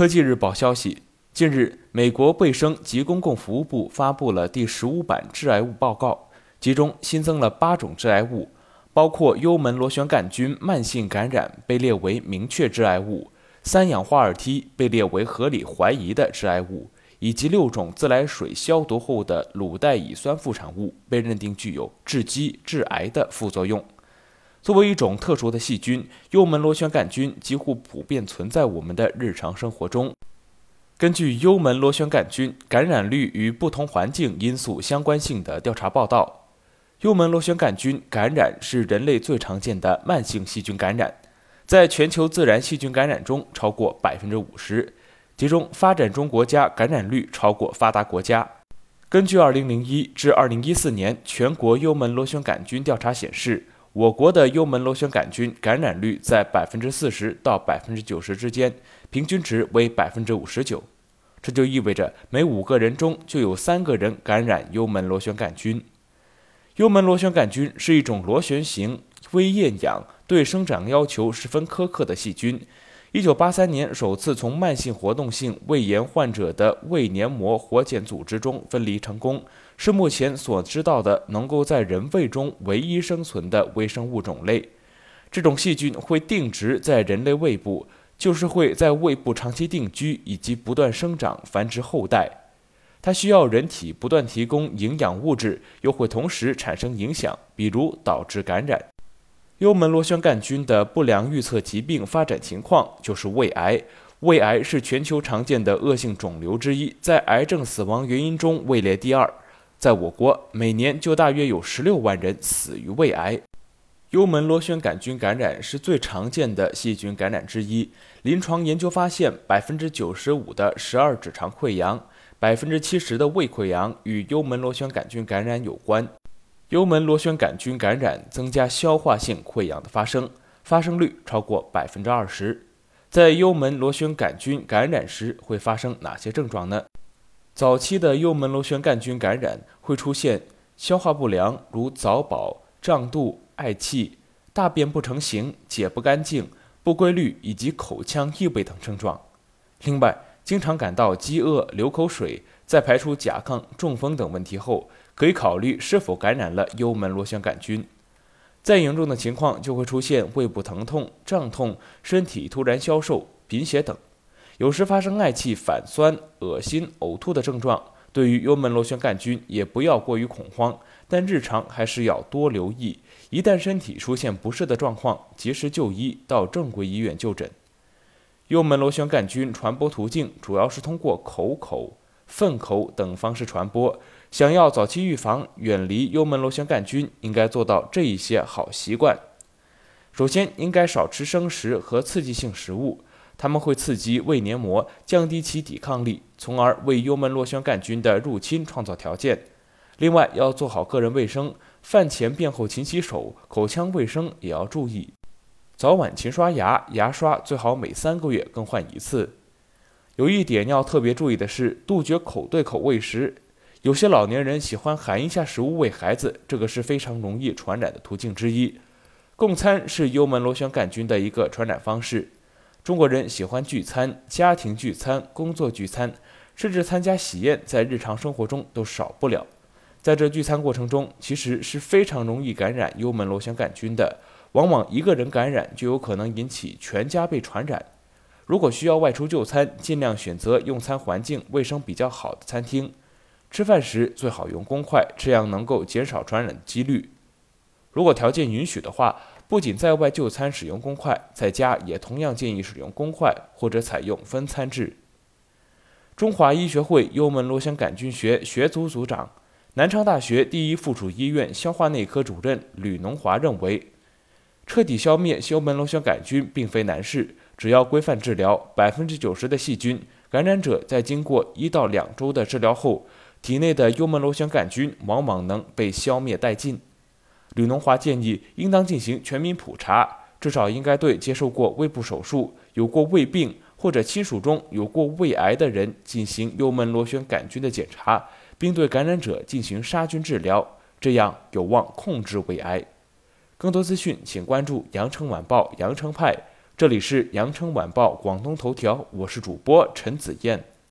科技日报消息，近日，美国卫生及公共服务部发布了第十五版致癌物报告，其中新增了八种致癌物，包括幽门螺旋杆菌慢性感染被列为明确致癌物，三氧化二烯被列为合理怀疑的致癌物，以及六种自来水消毒后的卤代乙酸副产物被认定具有致畸、致癌的副作用。作为一种特殊的细菌，幽门螺旋杆菌几乎普遍存在我们的日常生活中。根据幽门螺旋杆菌感染率与不同环境因素相关性的调查报道，幽门螺旋杆菌感染是人类最常见的慢性细菌感染，在全球自然细菌感染中超过百分之五十，其中发展中国家感染率超过发达国家。根据二零零一至二零一四年全国幽门螺旋杆菌调查显示。我国的幽门螺旋杆菌感染率在百分之四十到百分之九十之间，平均值为百分之五十九。这就意味着每五个人中就有三个人感染幽门螺旋杆菌。幽门螺旋杆菌是一种螺旋形微厌氧，对生长要求十分苛刻的细菌。一九八三年首次从慢性活动性胃炎患者的胃黏膜活检组织中分离成功，是目前所知道的能够在人胃中唯一生存的微生物种类。这种细菌会定植在人类胃部，就是会在胃部长期定居以及不断生长繁殖后代。它需要人体不断提供营养物质，又会同时产生影响，比如导致感染。幽门螺旋杆菌的不良预测疾病发展情况就是胃癌。胃癌是全球常见的恶性肿瘤之一，在癌症死亡原因中位列第二。在我国，每年就大约有十六万人死于胃癌。幽门螺旋杆菌感染是最常见的细菌感染之一。临床研究发现，百分之九十五的十二指肠溃疡，百分之七十的胃溃疡与幽门螺旋杆菌感染有关。幽门螺旋杆菌感染增加消化性溃疡的发生，发生率超过百分之二十。在幽门螺旋杆菌感染时会发生哪些症状呢？早期的幽门螺旋杆菌感染会出现消化不良，如早饱、胀肚、嗳气、大便不成形、解不干净、不规律以及口腔异味等症状。另外，经常感到饥饿、流口水，在排除甲亢、中风等问题后。可以考虑是否感染了幽门螺旋杆菌，再严重的情况就会出现胃部疼痛、胀痛、身体突然消瘦、贫血等，有时发生嗳气、反酸、恶心、呕吐的症状。对于幽门螺旋杆菌，也不要过于恐慌，但日常还是要多留意。一旦身体出现不适的状况，及时就医，到正规医院就诊。幽门螺旋杆菌传播途径主要是通过口口、粪口等方式传播。想要早期预防、远离幽门螺旋杆菌，应该做到这一些好习惯。首先，应该少吃生食和刺激性食物，它们会刺激胃黏膜，降低其抵抗力，从而为幽门螺旋杆菌的入侵创造条件。另外，要做好个人卫生，饭前便后勤洗手，口腔卫生也要注意。早晚勤刷牙，牙刷最好每三个月更换一次。有一点要特别注意的是，杜绝口对口喂食。有些老年人喜欢含一下食物喂孩子，这个是非常容易传染的途径之一。共餐是幽门螺旋杆菌的一个传染方式。中国人喜欢聚餐，家庭聚餐、工作聚餐，甚至参加喜宴，在日常生活中都少不了。在这聚餐过程中，其实是非常容易感染幽门螺旋杆菌的，往往一个人感染就有可能引起全家被传染。如果需要外出就餐，尽量选择用餐环境卫生比较好的餐厅。吃饭时最好用公筷，这样能够减少传染几率。如果条件允许的话，不仅在外就餐使用公筷，在家也同样建议使用公筷或者采用分餐制。中华医学会幽门螺旋杆菌学学组组长、南昌大学第一附属医院消化内科主任吕农华认为，彻底消灭幽门螺旋杆菌并非难事，只要规范治疗，百分之九十的细菌感染者在经过一到两周的治疗后。体内的幽门螺旋杆菌往往能被消灭殆尽。吕农华建议，应当进行全民普查，至少应该对接受过胃部手术、有过胃病或者亲属中有过胃癌的人进行幽门螺旋杆菌的检查，并对感染者进行杀菌治疗，这样有望控制胃癌。更多资讯，请关注羊城晚报羊城派。这里是羊城晚报广东头条，我是主播陈子燕。